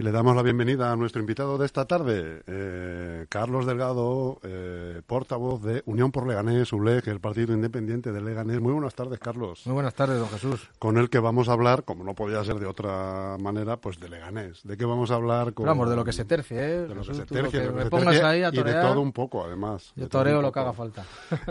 Y le damos la bienvenida a nuestro invitado de esta tarde, eh, Carlos Delgado, eh, portavoz de Unión por Leganés, ULEG, el partido independiente de Leganés. Muy buenas tardes, Carlos. Muy buenas tardes, don Jesús. Con el que vamos a hablar, como no podía ser de otra manera, pues de Leganés. ¿De qué vamos a hablar? Con... Vamos, de lo que se tercie, ¿eh? De lo que se tercie, que de lo que me se pongas tercie ahí a y de todo un poco, además. Yo toreo lo que haga falta.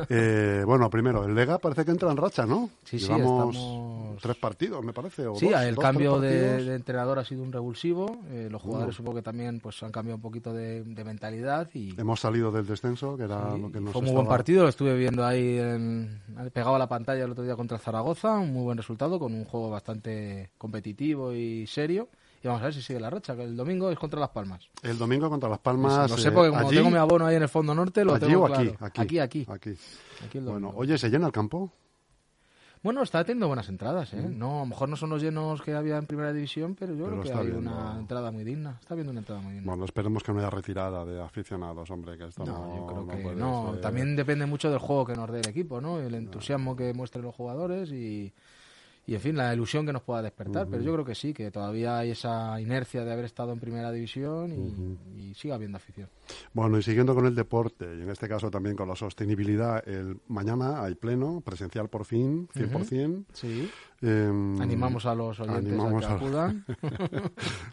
Eh, bueno, primero, el Lega parece que entra en racha, ¿no? Sí, sí, Llevamos estamos- tres partidos, me parece. O Sí, dos, el dos, cambio de, entrenador ha sido un revulsivo. eh, los jugadores supongo que también pues han cambiado un poquito de, de mentalidad y Hemos salido del descenso, que era sí, lo que nos fue un muy buen partido. Lo estuve viendo ahí en- pegado a la pantalla el otro día contra Zaragoza. Un muy buen resultado con un juego bastante competitivo y serio. Y vamos a ver si sigue la racha, que el domingo es contra Las Palmas. El domingo contra Las Palmas. lo sé eh, porque como allí, tengo mi abono ahí en el fondo norte, lo allí tengo o claro. aquí, aquí, aquí, aquí. aquí. Aquí el Bueno, oye, ¿se llena el campo? Bueno, está teniendo buenas entradas. ¿eh? No, a lo mejor no son los llenos que había en primera división, pero yo Pero creo que hay viendo- una entrada muy digna. Está viendo una entrada muy digna. Bueno, esperemos que no haya retirada de aficionados, hombre, que esto no, no, yo creo no que no. ser. También depende mucho del juego que nos dé el equipo, ¿no? El entusiasmo que muestren los jugadores y, y, en fin, la ilusión que nos pueda despertar. Pero yo creo que sí, que todavía hay esa inercia de haber estado en primera división y, y sigue habiendo afición. Bueno, y siguiendo con el deporte, y en este caso también con la sostenibilidad, el mañana hay pleno, presencial por fin, 100%. Sí. Em, Animamos a los oyentes a que acudan.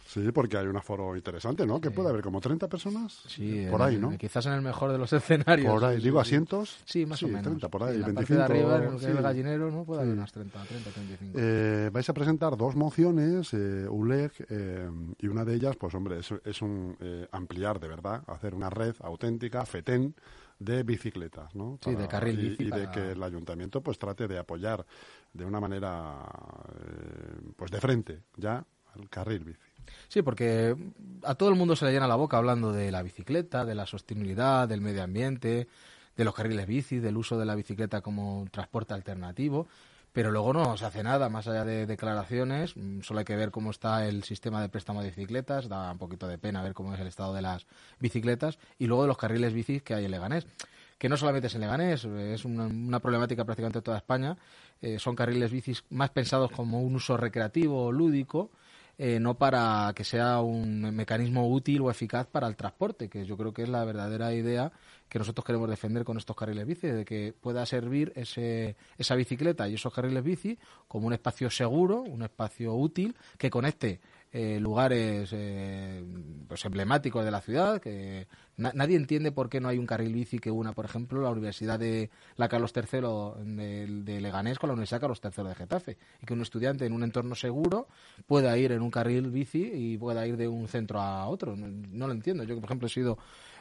Sí, porque hay un aforo interesante, ¿no? Que puede haber como 30 personas. Sí, por ahí, ¿no? Quizás en el mejor de los escenarios. Por ahí, Sí, digo, sí. asientos. Sí, más o menos. 30 por ahí, En la 25. parte de arriba, en que sí. el gallinero, ¿no? Puede haber Sí. unas 30, 30, 35. Eh, vais a presentar dos mociones, eh, ULEG, eh, y una de ellas, pues hombre, es, es un eh, ampliar de verdad, hacer una red auténtica, FETEN, de bicicletas, ¿no? Sí, de carril y- bici Y, de para- que el ayuntamiento pues trate de apoyar de una manera, eh, pues de frente, ya, al carril bici. Sí, porque a todo el mundo se le llena la boca hablando de la bicicleta, de la sostenibilidad, del medio ambiente, de los carriles bici, del uso de la bicicleta como transporte alternativo, pero luego no se hace nada más allá de declaraciones. Mm, Solo hay que ver cómo está el sistema de préstamo de bicicletas, da un poquito de pena ver cómo es el estado de las bicicletas y luego de los carriles bici que hay en Leganés que no solamente es en Leganés, es una, problemática prácticamente en toda España. Eh, son carriles bicis más pensados como un uso recreativo o lúdico, eh, no para que sea un mecanismo útil o eficaz para el transporte, que yo creo que es la verdadera idea que nosotros queremos defender con estos carriles bici, de que pueda servir ese, esa bicicleta y esos carriles bici como un espacio seguro, un espacio útil que conecte eh, lugares eh, pues emblemáticos de la ciudad, que na- nadie entiende por qué no hay un carril bici que una, por ejemplo, la Universidad de la Carlos III de, de Leganés con la Universidad Carlos III de Getafe, y que un estudiante en un entorno seguro pueda ir en un carril bici y pueda ir de un centro a otro. No, no lo entiendo. Yo, por ejemplo, he sido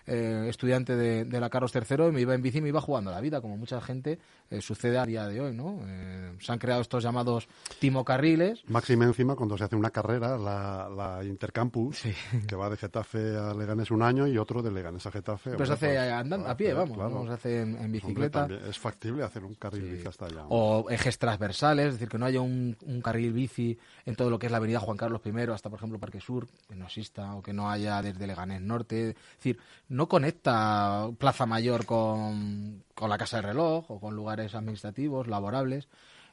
eh, estudiante de, de la Carlos III y me iba en bici y me iba jugando la vida, como mucha gente eh, sucede a día de hoy, ¿no? Eh, se han creado estos llamados timocarriles, Máxima encima cuando se hace una carrera, la, la Intercampus, que va de Getafe a Leganés un año y otro de Leganés a Getafe. pero se hace pues, andando, a pie, vamos, claro. no se hace en, bicicleta. es factible hacer un carril bici hasta allá. o ejes transversales, es decir, que no haya un, un carril bici en todo lo que es la avenida Juan Carlos I hasta, por ejemplo, Parque Sur, que no exista, o que no haya desde Leganés Norte. Es decir, no conecta Plaza Mayor con, con la Casa del Reloj o con lugares administrativos, laborables.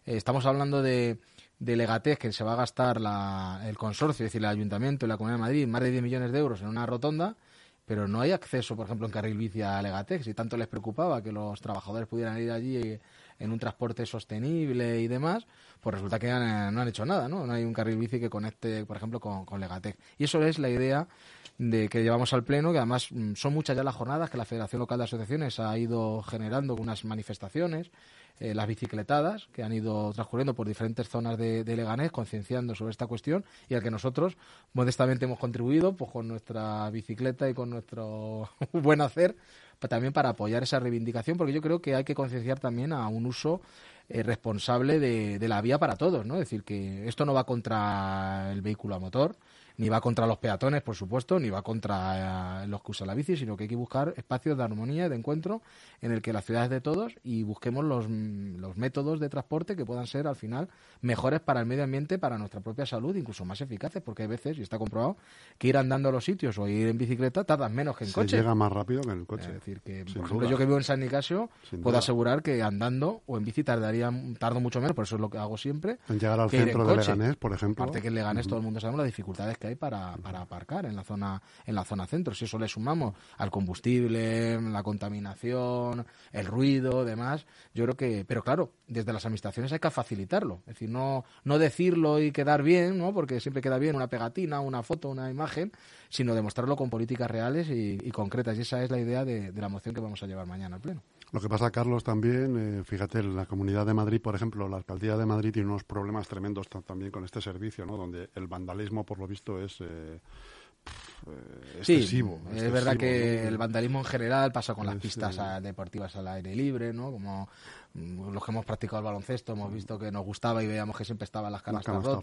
Eh, estamos hablando de, de Legatec, que se va a gastar la- el consorcio, es decir, el Ayuntamiento y la Comunidad de Madrid, más de 10 millones de euros en una rotonda, pero no hay acceso, por ejemplo, en carril bici a Legatec. Si tanto les preocupaba que los trabajadores pudieran ir allí eh, en un transporte sostenible y demás, pues resulta que eh, no han hecho nada, ¿no? No hay un carril bici que conecte, por ejemplo, con, con Legatec. Y eso es la idea de que llevamos al Pleno, que además mm, son muchas ya las jornadas que la Federación Local de Asociaciones ha ido generando unas manifestaciones, eh, las bicicletadas, que han ido transcurriendo por diferentes zonas de, de Leganés, concienciando sobre esta cuestión, y al que nosotros modestamente hemos contribuido pues con nuestra bicicleta y con nuestro buen hacer, también para apoyar esa reivindicación, porque yo creo que hay que concienciar también a un uso eh, responsable de, de la vía para todos, ¿no? Es decir, que esto no va contra el vehículo a motor, ni va contra los peatones, por supuesto, ni va contra eh, los que usan la bici, sino que hay que buscar espacios de armonía, de encuentro, en el que la ciudad es de todos y busquemos los, los métodos de transporte que puedan ser, al final, mejores para el medio ambiente, para nuestra propia salud, incluso más eficaces, porque hay veces, y está comprobado, que ir andando a los sitios o ir en bicicleta tardas menos que en Se coche. llega más rápido que en el coche. Es decir, que, Sin por ejemplo, duda. yo que vivo en San Nicasio, Sin puedo duda. asegurar que andando o en bici tardaría, tardo mucho menos, por eso es lo que hago siempre. En llegar al centro de. Leganés, por ejemplo. Aparte que en Leganés todo el mundo sabemos las dificultades que hay para, para aparcar en la zona en la zona centro. Si eso le sumamos al combustible, la contaminación, el ruido, demás, yo creo que, pero claro, desde las administraciones hay que facilitarlo, es decir, no no decirlo y quedar bien, ¿no? Porque siempre queda bien una pegatina, una foto, una imagen, sino demostrarlo con políticas reales y, concretas. Y esa es la idea de, de la moción que vamos a llevar mañana al pleno. Lo que pasa, Carlos, también, eh, fíjate, en la Comunidad de Madrid, por ejemplo, la Alcaldía de Madrid tiene unos problemas tremendos ta- también con este servicio, ¿no? Donde el vandalismo, por lo visto, es eh, eh, excesivo. Sí, es verdad que ¿no? el vandalismo en general pasa con las pistas eh, a- deportivas al aire libre, ¿no? Como mm, los que hemos practicado el baloncesto hemos visto que nos gustaba y veíamos que siempre estaban las canastas canastas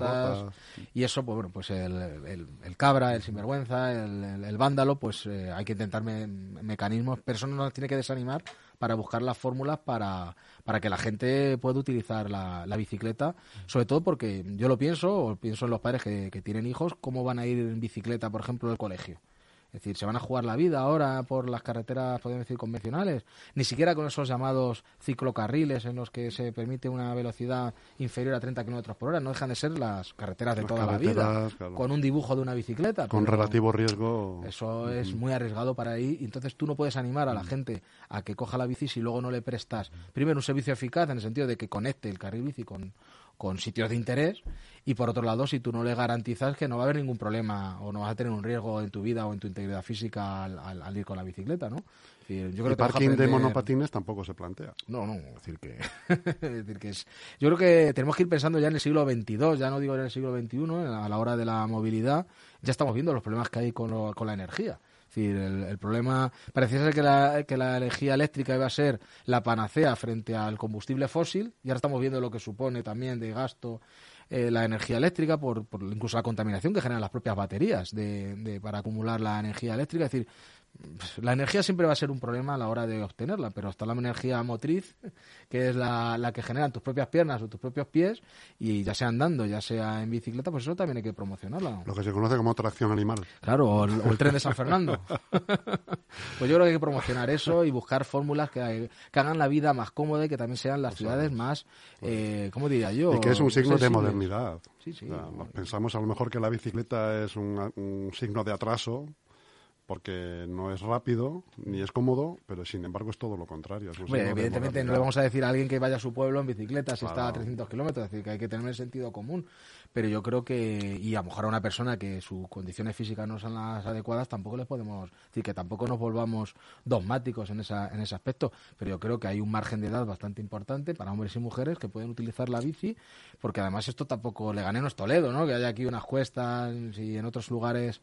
rotas. Y eso, pues bueno, pues el, el- el cabra, el sinvergüenza, el, el- el vándalo, pues eh, hay que intentar me- mecanismos, pero eso no nos tiene que desanimar para buscar las fórmulas para, para que la gente pueda utilizar la, bicicleta, sobre todo porque yo lo pienso, o pienso en los padres que, que tienen hijos, cómo van a ir en bicicleta, por ejemplo, al colegio. Es decir, se van a jugar la vida ahora por las carreteras, podemos decir, convencionales. Ni siquiera con esos llamados ciclocarriles en los que se permite una velocidad inferior a 30 kilómetros por hora. No dejan de ser las carreteras de Las toda la vida. claro. Con un dibujo de una bicicleta. Con relativo riesgo. Eso es muy arriesgado para ahí. Entonces tú no puedes animar a la gente a que coja la bici si luego no le prestas, primero, un servicio eficaz en el sentido de que conecte el carril bici con, con sitios de interés y por otro lado si tú no le garantizas que no va a haber ningún problema o no vas a tener un riesgo en tu vida o en tu integridad física al, al- al ir con la bicicleta, ¿no? Es decir, yo creo el que parking de monopatines tampoco se plantea. no, no, es decir que, es decir que es, yo creo que tenemos que ir pensando ya en el siglo XXII, ya no digo en el siglo XXI, a la hora de la movilidad, ya estamos viendo los problemas que hay con, lo- con la energía. Decir, el, el problema, parecía ser que la, que la energía eléctrica iba a ser la panacea frente al combustible fósil, y ahora estamos viendo lo que supone también de gasto eh, la energía eléctrica, por, por incluso la contaminación que generan las propias baterías de, de- para acumular la energía eléctrica. Es decir, la energía siempre va a ser un problema a la hora de obtenerla, pero está la energía motriz, que es la, la que generan tus propias piernas o tus propios pies, y ya sea andando, ya sea en bicicleta, pues eso también hay que promocionarla. Lo que se conoce como tracción animal. Claro, o el, o el tren de San Fernando. pues yo creo que hay que promocionar eso y buscar fórmulas que, que hagan la vida más cómoda y que también sean las ciudades más, eh, ¿cómo diría yo? Y que es un signo de modernidad. Sí, sí. O sea, nos pensamos a lo mejor que la bicicleta es un, un signo de atraso porque no es rápido ni es cómodo, pero sin embargo es todo lo contrario. evidentemente no le vamos a decir a alguien que vaya a su pueblo en bicicleta si está a Claro. 300 kilómetros, es decir, que hay que tener el sentido común. Pero yo creo que, y a lo mejor a una persona que sus condiciones físicas no son las adecuadas, tampoco les podemos decir que tampoco nos volvamos dogmáticos en, esa, en ese aspecto. Pero yo creo que hay un margen de edad bastante importante para hombres y mujeres que pueden utilizar la bici, porque además esto tampoco le gané no es Toledo, ¿no? Que hay aquí unas cuestas y en otros lugares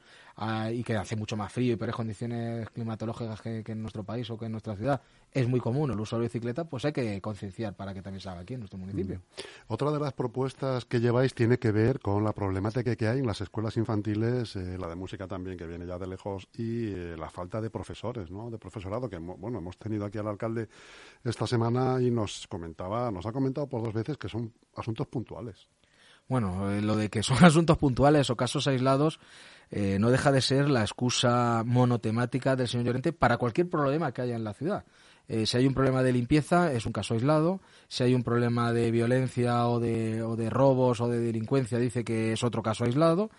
y que hace mucho más frío y peores condiciones climatológicas que en nuestro país o que en nuestra ciudad es muy común el uso de bicicleta, pues hay que concienciar para que también se haga aquí en nuestro municipio. Otra de las propuestas que lleváis tiene que ver con la problemática que hay en las escuelas infantiles, eh, la de música también, que viene ya de lejos, y eh, la falta de profesores, ¿no? De profesorado, que bueno, hemos tenido aquí al alcalde esta semana y nos comentaba, nos ha comentado por dos veces que son asuntos puntuales. Bueno, eh, lo de que son asuntos puntuales o casos aislados eh, no deja de ser la excusa monotemática del señor Llorente para cualquier problema que haya en la ciudad. Eh, si hay un problema de limpieza, es un caso aislado. Si hay un problema de violencia o de, o de robos o de delincuencia, dice que es otro caso aislado.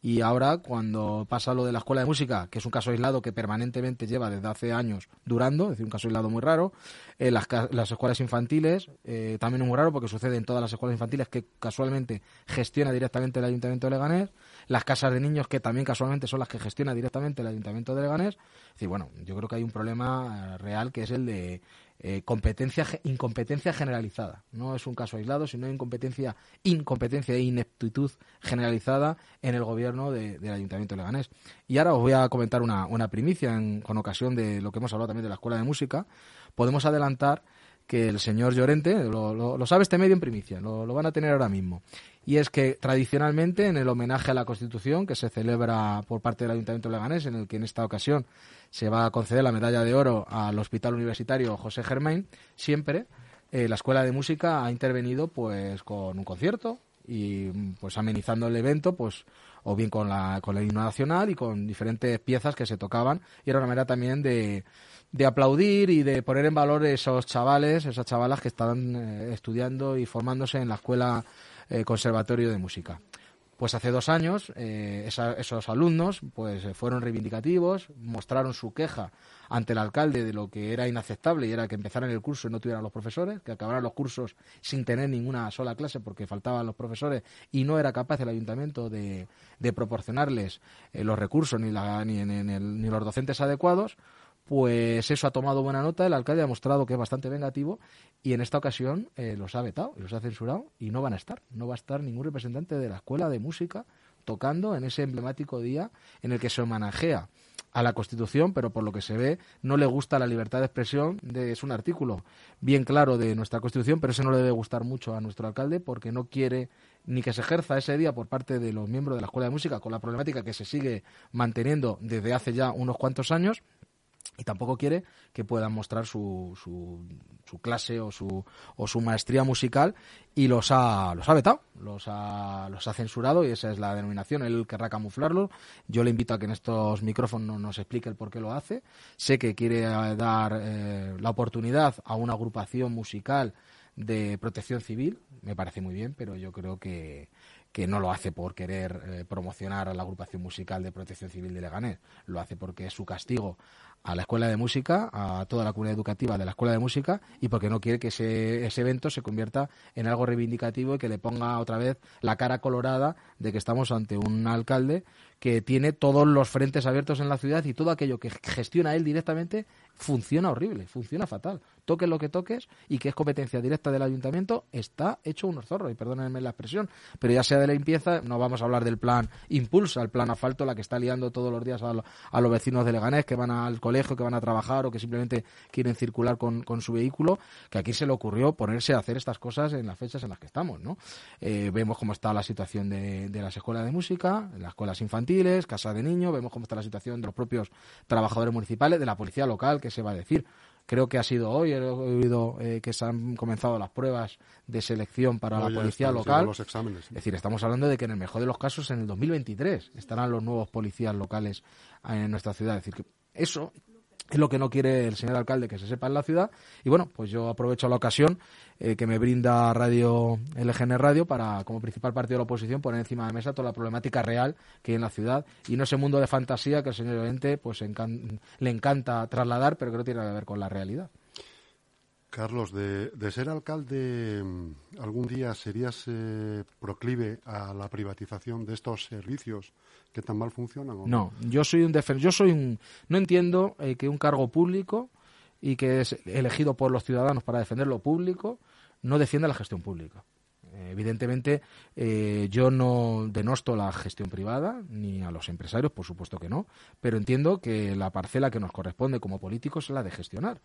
Y ahora, cuando pasa lo de la escuela de música, que es un caso aislado que permanentemente lleva desde hace años durando, es decir, un caso aislado muy raro, eh, las, las escuelas infantiles, eh, también es muy raro porque sucede en todas las escuelas infantiles que casualmente gestiona directamente el Ayuntamiento de Leganés, las casas de niños que también casualmente son las que gestiona directamente el Ayuntamiento de Leganés. Es decir, bueno, yo creo que hay un problema eh, real que es el de eh, competencia incompetencia generalizada. No es un caso aislado, sino incompetencia, incompetencia e ineptitud generalizada en el gobierno de- del Ayuntamiento de Leganés. Y ahora os voy a comentar una, una primicia en- con ocasión de lo que hemos hablado también de la Escuela de Música. Podemos adelantar que el señor Llorente, lo, sabe este medio en primicia, lo, van a tener ahora mismo. Y es que tradicionalmente en el homenaje a la Constitución que se celebra por parte del Ayuntamiento de Leganés, en el que en esta ocasión se va a conceder la medalla de oro al Hospital Universitario José Germain, siempre eh, la Escuela de Música ha intervenido pues con un concierto y pues amenizando el evento pues o bien con la con el himno nacional y con diferentes piezas que se tocaban y era una manera también de de aplaudir y de poner en valor esos chavales, esas chavalas que están eh, estudiando y formándose en la Escuela eh, Conservatorio de Música. Pues hace dos años eh, esos alumnos pues fueron reivindicativos, mostraron su queja ante el alcalde de lo que era inaceptable y era que empezaran el curso y no tuvieran los profesores, que acabaran los cursos sin tener ninguna sola clase porque faltaban los profesores y no era capaz el ayuntamiento de, proporcionarles los recursos ni, la, ni, ni los docentes adecuados pues eso ha tomado buena nota, el alcalde ha mostrado que es bastante vengativo y en esta ocasión eh, los ha vetado y los ha censurado y no van a estar, no va a estar ningún representante de la Escuela de Música tocando en ese emblemático día en el que se homenajea a la Constitución, pero por lo que se ve no le gusta la libertad de expresión, de, es un artículo bien claro de nuestra Constitución, pero ese no le debe gustar mucho a nuestro alcalde porque no quiere ni que se ejerza ese día por parte de los miembros de la Escuela de Música con la problemática que se sigue manteniendo desde hace ya unos cuantos años y tampoco quiere que puedan mostrar su, su, clase o su, o su maestría musical y los ha, los ha vetado, los ha, los ha censurado y esa es la denominación, él querrá camuflarlo. Yo le invito a que en estos micrófonos nos explique el por qué lo hace. Sé que quiere eh, dar eh, la oportunidad a una agrupación musical de protección civil, me parece muy bien, pero yo creo que, que no lo hace por querer eh, promocionar a la agrupación musical de protección civil de Leganés, lo hace porque es su castigo a la escuela de música, a toda la comunidad educativa de la escuela de música y porque no quiere que ese, ese evento se convierta en algo reivindicativo y que le ponga otra vez la cara colorada de que estamos ante un alcalde que tiene todos los frentes abiertos en la ciudad y todo aquello que gestiona él directamente funciona horrible, funciona fatal. Toques lo que toques y que es competencia directa del ayuntamiento, está hecho unos zorros, y perdónenme la expresión, pero ya sea de limpieza, no vamos a hablar del plan Impulsa, el plan asfalto, la que está liando todos los días a, los vecinos de Leganés que van al colegio, que van a trabajar o que simplemente quieren circular con, su vehículo, que aquí se le ocurrió ponerse a hacer estas cosas en las fechas en las que estamos, ¿no? Eh, vemos cómo está la situación de, las escuelas de música, las escuelas infantiles, casa de niños, vemos cómo está la situación de los propios trabajadores municipales, de la policía local, que se va a decir. Creo que ha sido hoy, he oído eh, que se han comenzado las pruebas de selección para la policía local. Es decir, estamos hablando de que en el mejor de los casos, en el 2023, estarán los nuevos policías locales en nuestra ciudad. Es decir, que eso es lo que no quiere el señor alcalde que se sepa en la ciudad. Y bueno, pues yo aprovecho la ocasión eh, que me brinda Radio LGN Radio para, como principal partido de la oposición, poner encima de mesa toda la problemática real que hay en la ciudad y no ese mundo de fantasía que el señor Llorente pues le encanta trasladar, pero que no tiene nada que ver con la realidad. Carlos, de, ser alcalde, ¿algún día serías eh, proclive a la privatización de estos servicios que tan mal funcionan? no? yo soy un defensor, yo soy un, no entiendo eh, que un cargo público y que es elegido por los ciudadanos para defender lo público no defienda la gestión pública. Eh, evidentemente, yo no denosto la gestión privada ni a los empresarios, por supuesto que no, pero entiendo que la parcela que nos corresponde como políticos es la de gestionar.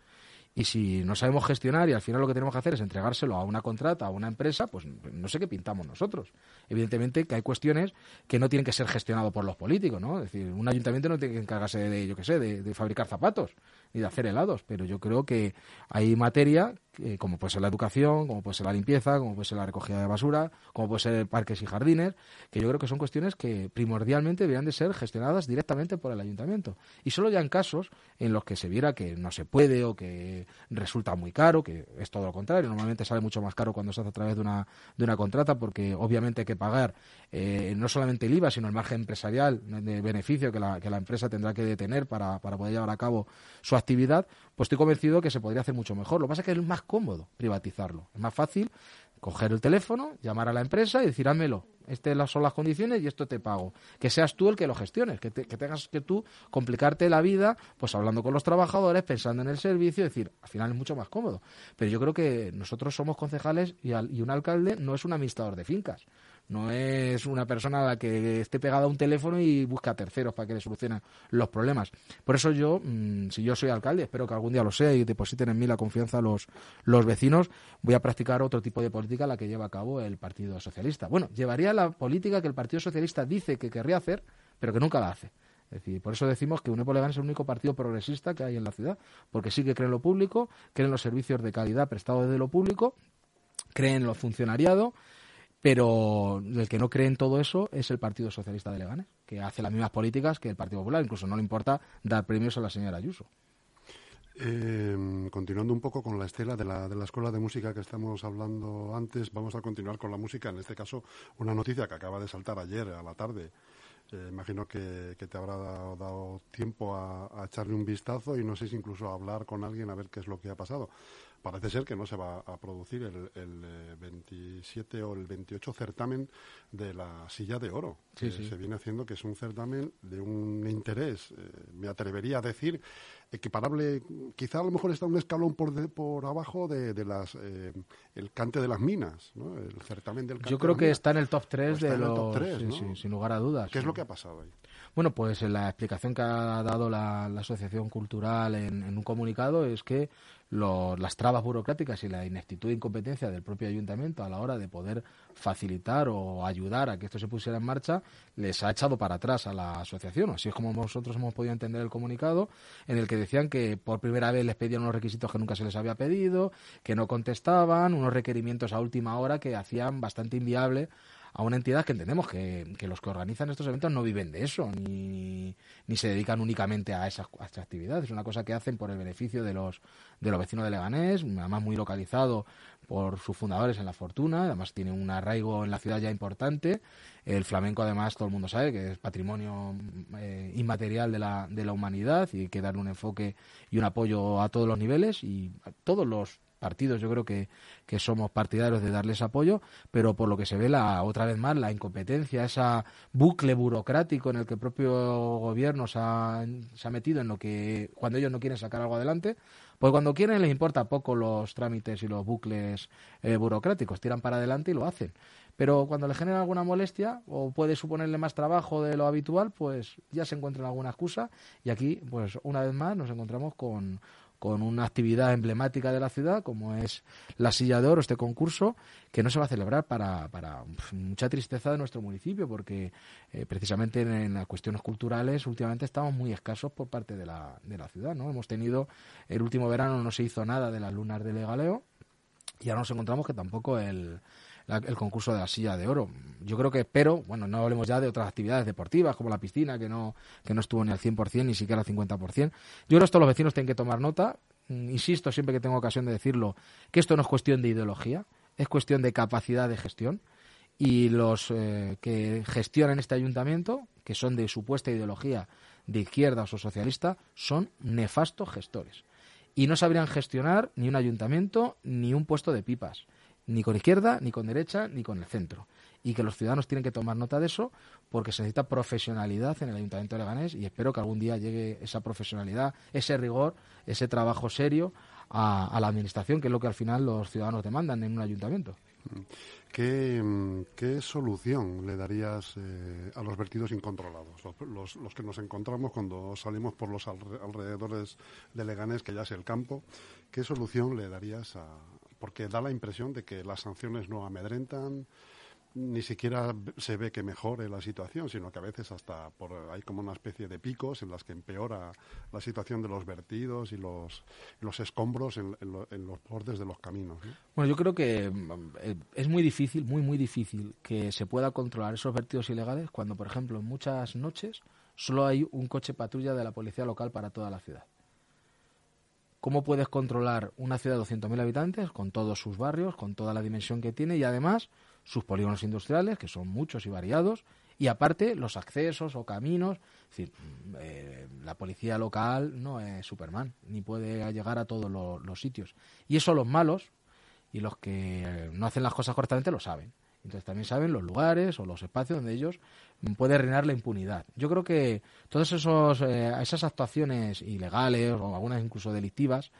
Y si no sabemos gestionar y al final lo que tenemos que hacer es entregárselo a una contrata, a una empresa, pues no sé qué pintamos nosotros. Evidentemente que hay cuestiones que no tienen que ser gestionadas por los políticos, ¿no? Es decir, un ayuntamiento no tiene que encargarse de, yo qué sé, de, de fabricar zapatos ni de hacer helados, pero yo creo que hay materia como puede ser la educación, como puede ser la limpieza, como puede ser la recogida de basura, como puede ser parques y jardines, que yo creo que son cuestiones que primordialmente deberían de ser gestionadas directamente por el ayuntamiento. Y solo ya en casos en los que se viera que no se puede o que resulta muy caro, que es todo lo contrario, normalmente sale mucho más caro cuando se hace a través de una, de una contrata, porque obviamente hay que pagar eh, no solamente el IVA, sino el margen empresarial de beneficio que la, que la empresa tendrá que tener para, para poder llevar a cabo su actividad, pues estoy convencido que se podría hacer mucho mejor. Lo que pasa es que es más cómodo privatizarlo. Es más fácil coger el teléfono, llamar a la empresa y decir, házmelo. Estas son las condiciones y esto te pago. Que seas tú el que lo gestiones, que, tengas que tú complicarte la vida, pues hablando con los trabajadores, pensando en el servicio, es decir, al final es mucho más cómodo. Pero yo creo que nosotros somos concejales y, y un alcalde no es un administrador de fincas. No es una persona a la que esté pegada a un teléfono y busca a terceros para que le solucionen los problemas. Por eso yo, mm, si yo soy alcalde, espero que algún día lo sea y depositen en mí la confianza los, los vecinos, voy a practicar otro tipo de política la que lleva a cabo el Partido Socialista. Bueno, llevaría la política que el Partido Socialista dice que querría hacer, pero que nunca la hace. Es decir, por eso decimos que UNEP Leganés es el único partido progresista que hay en la ciudad, porque sí que cree en lo público, cree en los servicios de calidad prestados desde lo público, cree en lo funcionariado pero el que no cree en todo eso es el Partido Socialista de Leganés, que hace las mismas políticas que el Partido Popular, incluso no le importa dar premios a la señora Ayuso. Eh, continuando un poco con la estela de la, escuela de música que estamos hablando antes, vamos a continuar con la música. En este caso, una noticia que acaba de saltar ayer a la tarde. Eh, imagino que, te habrá dado, tiempo a, a, echarle un vistazo y no sé si incluso a hablar con alguien a ver qué es lo que ha pasado parece ser que no se va a producir el, 27 eh, o el 28 certamen de la silla de oro. que Se viene haciendo que es un certamen de un interés, eh, me atrevería a decir, equiparable, quizá a lo mejor está un escalón por, por abajo de, las eh, el cante de las minas, ¿no? el certamen del cante Yo creo que está en el top 3 de los... sin lugar a dudas. ¿Qué es lo que ha pasado ahí? Bueno, pues la explicación que ha dado la, Asociación Cultural en, un comunicado es que las trabas burocráticas y la ineptitud e incompetencia del propio ayuntamiento a la hora de poder facilitar o ayudar a que esto se pusiera en marcha les ha echado para atrás a la asociación. Así es como nosotros hemos podido entender el comunicado en el que decían que por primera vez les pedían unos requisitos que nunca se les había pedido, que no contestaban, unos requerimientos a última hora que hacían bastante inviable a una entidad que entendemos que, los que organizan estos eventos no viven de eso, ni, ni se dedican únicamente a esa, a actividad. Es una cosa que hacen por el beneficio de los, de los vecinos de Leganés, además muy localizado por sus fundadores en La Fortuna, además tiene un arraigo en la ciudad ya importante. El flamenco, además, todo el mundo sabe que es patrimonio eh, inmaterial de la, de la humanidad y hay que darle un enfoque y un apoyo a todos los niveles y a todos los partidos. Yo creo que, que somos partidarios de darles apoyo, pero por lo que se ve la otra vez más la incompetencia, esa bucle burocrático en el que el propio gobierno se ha, se ha metido en lo que cuando ellos no quieren sacar algo adelante, pues cuando quieren les importa poco los trámites y los bucles eh, burocráticos, tiran para adelante y lo hacen. Pero cuando le genera alguna molestia o puede suponerle más trabajo de lo habitual, pues ya se encuentran alguna excusa. Y aquí, pues una vez más, nos encontramos con con una actividad emblemática de la ciudad, como es la Silla de Oro, este concurso, que no se va a celebrar para, para mucha tristeza de nuestro municipio, porque eh, precisamente en, las cuestiones culturales últimamente estamos muy escasos por parte de la, de la ciudad. ¿no? Hemos tenido, el último verano no se hizo nada de las lunas de Legaleo, y ahora nos encontramos que tampoco el, el concurso de la silla de oro. Yo creo que pero, bueno, no hablemos ya de otras actividades deportivas como la piscina, que no, que no estuvo ni al 100% ni siquiera al 50%. Yo creo que esto los vecinos tienen que tomar nota. Mm, insisto siempre que tengo ocasión de decirlo, que esto no es cuestión de ideología, es cuestión de capacidad de gestión. Y los eh, que gestionan este ayuntamiento, que son de supuesta ideología de izquierda o socialista, son nefastos gestores. Y no sabrían gestionar ni un ayuntamiento ni un puesto de pipas ni con izquierda, ni con derecha, ni con el centro. Y que los ciudadanos tienen que tomar nota de eso porque se necesita profesionalidad en el Ayuntamiento de Leganés y espero que algún día llegue esa profesionalidad, ese rigor, ese trabajo serio a, la Administración, que es lo que al final los ciudadanos demandan en un ayuntamiento. ¿Qué, solución le darías eh, a los vertidos incontrolados? Los, los, que nos encontramos cuando salimos por los alrededores de Leganés, que ya es el campo, ¿qué solución le darías a, porque da la impresión de que las sanciones no amedrentan, ni siquiera se ve que mejore la situación, sino que a veces hasta por, hay como una especie de picos en las que empeora la situación de los vertidos y los, los escombros en, los bordes de los caminos. Bueno, yo creo que eh, es muy difícil, muy, muy difícil que se pueda controlar esos vertidos ilegales cuando, por ejemplo, en muchas noches solo hay un coche patrulla de la policía local para toda la ciudad. ¿Cómo puedes controlar una ciudad de 200.000 habitantes con todos sus barrios, con toda la dimensión que tiene y además sus polígonos industriales, que son muchos y variados, y aparte los accesos o caminos? Mm, eh, la policía local no es Superman, ni puede llegar a todos los sitios. Y eso los malos y los que no hacen las cosas correctamente lo saben. Entonces también saben los lugares o los espacios donde ellos pueden reinar la impunidad. Yo creo que todas esos, eh, esas actuaciones ilegales o algunas incluso delictivas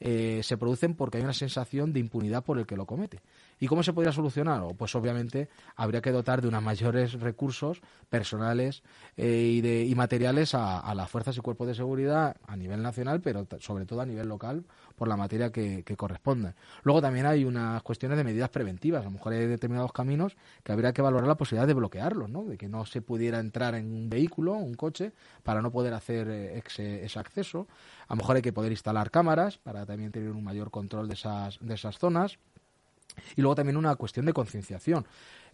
eh, se producen porque hay una sensación de impunidad por el que lo comete. ¿Y cómo se podría solucionar? Pues obviamente habría que dotar de unos mayores recursos personales eh, y, de, y materiales a, las fuerzas y cuerpos de seguridad a nivel nacional, pero sobre todo a nivel local por la materia que, que corresponde. Luego también hay unas cuestiones de medidas preventivas. A lo mejor hay determinados caminos que habría que valorar la posibilidad de bloquearlos, ¿no? de que no se pudiera entrar en un vehículo, un coche, para no poder hacer eh, ese, ese acceso. A lo mejor hay que poder instalar cámaras para también tener un mayor control de esas, de esas zonas. Y luego también una cuestión de concienciación.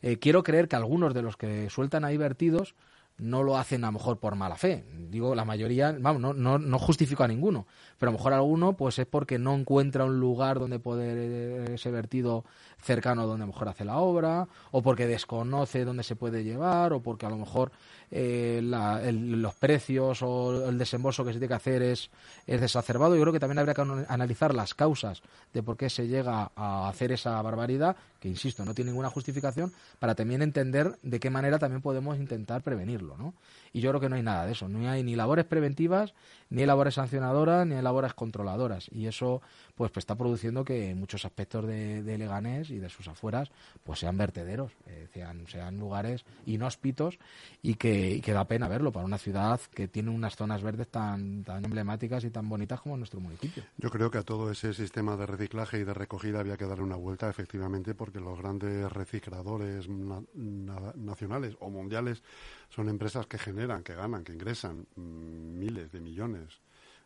Eh, quiero creer que algunos de los que sueltan ahí vertidos no lo hacen a lo mejor por mala fe. Digo, la mayoría, vamos, no, no, no justifico a ninguno, pero a lo mejor alguno pues es porque no encuentra un lugar donde poder eh, ese vertido cercano donde a lo mejor hace la obra, o porque desconoce dónde se puede llevar, o porque a lo mejor eh, los precios o el desembolso que se tiene que hacer es, es desacerbado. Yo creo que también habría que analizar las causas de por qué se llega a hacer esa barbaridad, que insisto, no tiene ninguna justificación, para también entender de qué manera también podemos intentar prevenirlo. ¿no? Y yo creo que no hay nada de eso, no hay ni labores preventivas, ni labores sancionadoras, ni labores controladoras. Y eso pues, pues está produciendo que muchos aspectos de, de Leganés y de sus afueras pues sean vertederos, eh, sean, sean lugares inhóspitos y que, da pena verlo para una ciudad que tiene unas zonas verdes tan, emblemáticas y tan bonitas como nuestro municipio. Yo creo que a todo ese sistema de reciclaje y de recogida había que darle una vuelta, efectivamente, porque los grandes recicladores nacionales o mundiales son empresas que generan, que ganan, que ingresan mm, miles de millones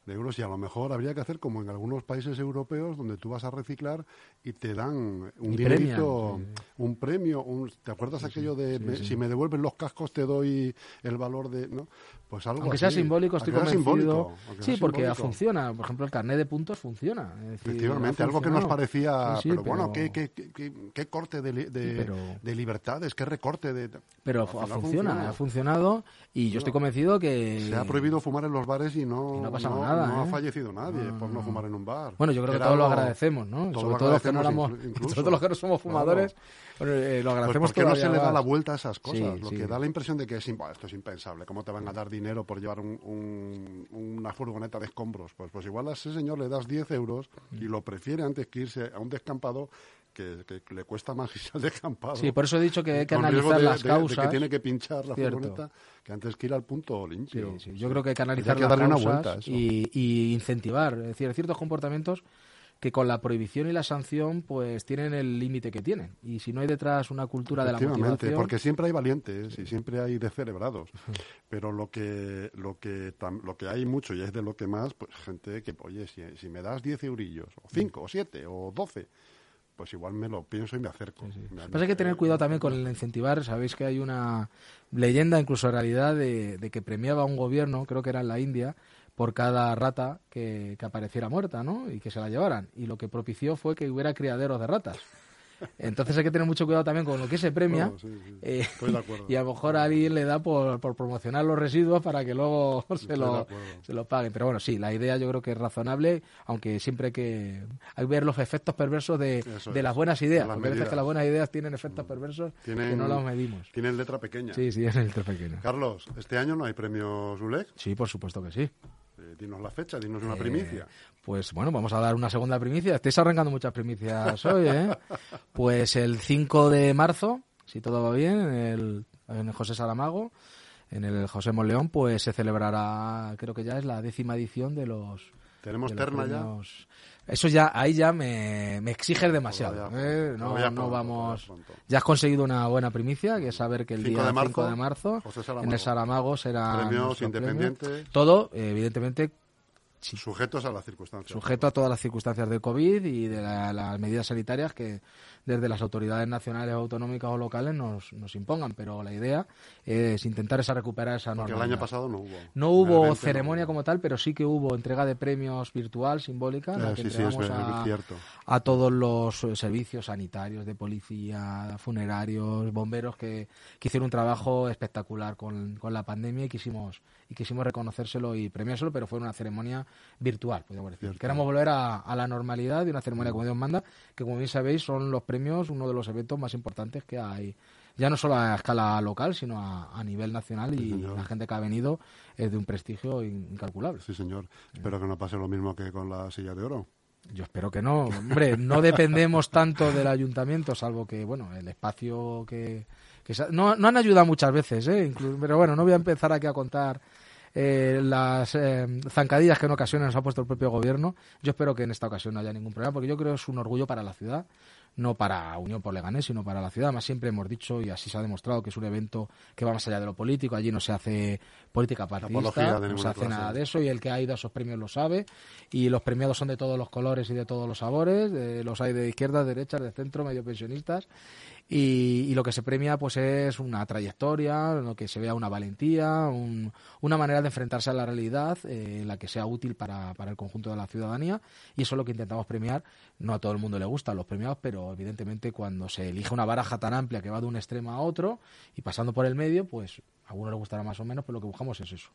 de euros y a lo mejor habría que hacer como en algunos países europeos donde tú vas a reciclar y te dan un dinerito, un premio, un, ¿te acuerdas aquello de si me devuelven los cascos te doy el valor de, ¿no? Pues algo Aunque sea simbólico, estoy convencido. sí, porque funciona, por ejemplo, el carnet de puntos funciona. Efectivamente, algo que nos parecía, pero, bueno, ¿qué, qué, qué, corte de, de, libertades, qué recorte de... Pero funciona, ha funcionado y yo estoy convencido que... Se ha prohibido fumar en los bares y no, no, ha ¿eh? fallecido nadie por no fumar en un bar. Bueno, yo creo que todos lo agradecemos, ¿no? Sobre todo los que no éramos, todos los que no somos fumadores, eh, lo pues agradecemos porque no se le da la vuelta a esas cosas. lo que da la impresión de que es, esto es impensable. ¿Cómo te van a dar dinero por llevar una furgoneta de escombros? Pues, pues igual a ese señor le das 10 euros y lo prefiere antes que irse a un descampado que, le cuesta más irse al descampado. Sí, por eso he dicho que hay que analizar las causas. que tiene que pinchar la furgoneta que antes que ir al punto limpio. Yo creo que hay que analizar las causas y, y, incentivar. Es decir, ciertos comportamientos que con la prohibición y la sanción pues tienen el límite que tienen. Y si no hay detrás una cultura de la motivación... porque siempre hay valientes y siempre hay descerebrados. Pero lo que, lo, que, lo que hay mucho y es de lo que más, pues gente que, oye, si, si me das 10 eurillos, o 5, o 7, o 12 pues igual me lo pienso y me acerco. Sí, Pasa hay que tener cuidado también con el incentivar. Sabéis que hay una leyenda, incluso realidad, de, de, que premiaba un gobierno, creo que era en la India, por cada rata que, que, apareciera muerta, ¿no? Y que se la llevaran. Y lo que propició fue que hubiera criaderos de ratas. Entonces hay que tener mucho cuidado también con lo que se premia. Eh, y a lo mejor a alguien le da por, por promocionar los residuos para que luego se lo, se lo paguen. Pero bueno, sí, la idea yo creo que es razonable, aunque siempre hay que, hay ver los efectos perversos de, de las buenas ideas. porque a veces que las buenas ideas tienen efectos perversos que no los medimos. Tienen letra pequeña. Sí, sí, tienen letra pequeña. Carlos, ¿este año no hay premios ULEC? Sí, por supuesto que sí. Eh, dinos la fecha, dinos una eh, primicia. Pues bueno, vamos a dar una segunda primicia. Estáis arrancando muchas primicias hoy, ¿eh? Pues el 5 de marzo, si todo va bien, en el, en José Saramago, en el José Monleón, pues se celebrará, creo que ya es la décima edición de los... ¿Tenemos terna ya? Eso ya, ahí ya me, me exiges demasiado. ¿eh? No, no, vamos. Ya has conseguido una buena primicia, que es saber que el día 5 de marzo, en el Saramago será. Premios independientes. Todo, evidentemente, Sujetos a las circunstancias. Sujeto a todas las circunstancias del COVID y de las medidas sanitarias que desde las autoridades nacionales, autonómicas o locales nos, nos impongan. Pero la idea es intentar esa recuperar esa. Porque el año pasado no hubo. No hubo ceremonia como tal, pero sí que hubo entrega de premios virtual, simbólica, eh, sí, sí, es, a, cierto. a todos los servicios sanitarios, de policía, funerarios, bomberos que, que hicieron un trabajo espectacular con, con la pandemia y quisimos y quisimos reconocérselo y premiárselo, pero fue una ceremonia virtual, podemos decir. Queremos volver a, la normalidad de una ceremonia como Dios manda, que como bien sabéis son los premios uno de los eventos más importantes que hay, ya no solo a escala local, sino a, nivel nacional y la gente que ha venido es de un prestigio incalculable. Sí, señor. Espero que no pase lo mismo que con la silla de oro. Yo espero que no. Hombre, no dependemos tanto del ayuntamiento, salvo que, bueno, el espacio que... no, no han ayudado muchas veces, ¿eh? pero bueno, no voy a empezar aquí a contar eh, las eh, zancadillas que en ocasiones nos ha puesto el propio gobierno. Yo espero que en esta ocasión no haya ningún problema, porque yo creo que es un orgullo para la ciudad no para Unión por Leganés, sino para la ciudad. Más siempre hemos dicho, y así se ha demostrado, que es un evento que va más allá de lo político. Allí no se hace política partidista, no se hace nada de eso, y el que ha ido a esos premios lo sabe. Y los premiados son de todos los colores y de todos los sabores. los hay de izquierda, de derecha, de centro, medio pensionistas. Y, lo que se premia pues es una trayectoria, lo que se vea una valentía, una manera de enfrentarse a la realidad eh, en la que sea útil para, para el conjunto de la ciudadanía. Y eso es lo que intentamos premiar. No a todo el mundo le gustan los premiados, pero evidentemente cuando se elige una baraja tan amplia que va de un extremo a otro y pasando por el medio, pues a algunos le gustará más o menos, pero lo que buscamos es eso,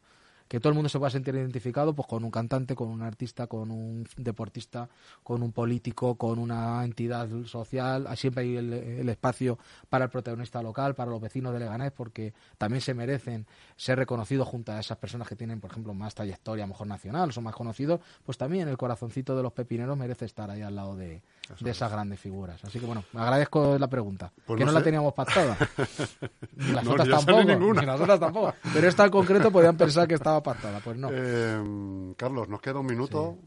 que todo el mundo se pueda sentir identificado pues con un cantante, con un artista, con un deportista, con un político, con una entidad social. Siempre hay el, espacio para el protagonista local, para los vecinos de Leganés, porque también se merecen ser reconocidos junto a esas personas que tienen, por ejemplo, más trayectoria, mejor nacional, son más conocidos. Pues también el corazoncito de los pepineros merece estar ahí al lado de, esas grandes figuras. Así que bueno, agradezco la pregunta, pues que no, la teníamos pactada. las otras tampoco, ni las otras tampoco. Pero esta en concreto podían pensar que estaba pues no. Eh, Carlos, nos queda un minuto.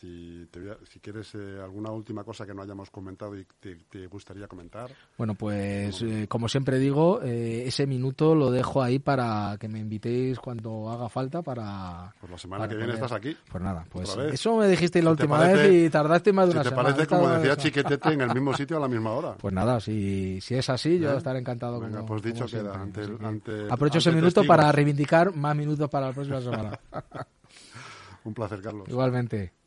Si, si, quieres eh, alguna última cosa que no hayamos comentado y te, gustaría comentar. Bueno, pues eh, como siempre digo, ese minuto lo dejo ahí para que me invitéis cuando haga falta para... Pues la semana que viene estás aquí. Pues nada, pues eso me dijiste la última vez y tardaste más de una semana. te parece, como decía Chiquetete, en el mismo sitio a la misma hora. Pues nada, si, si es así, yo estaré encantado. Venga, pues dicho queda. Aprovecho ese minuto para reivindicar más minutos para la próxima semana. Un placer, Carlos. Igualmente.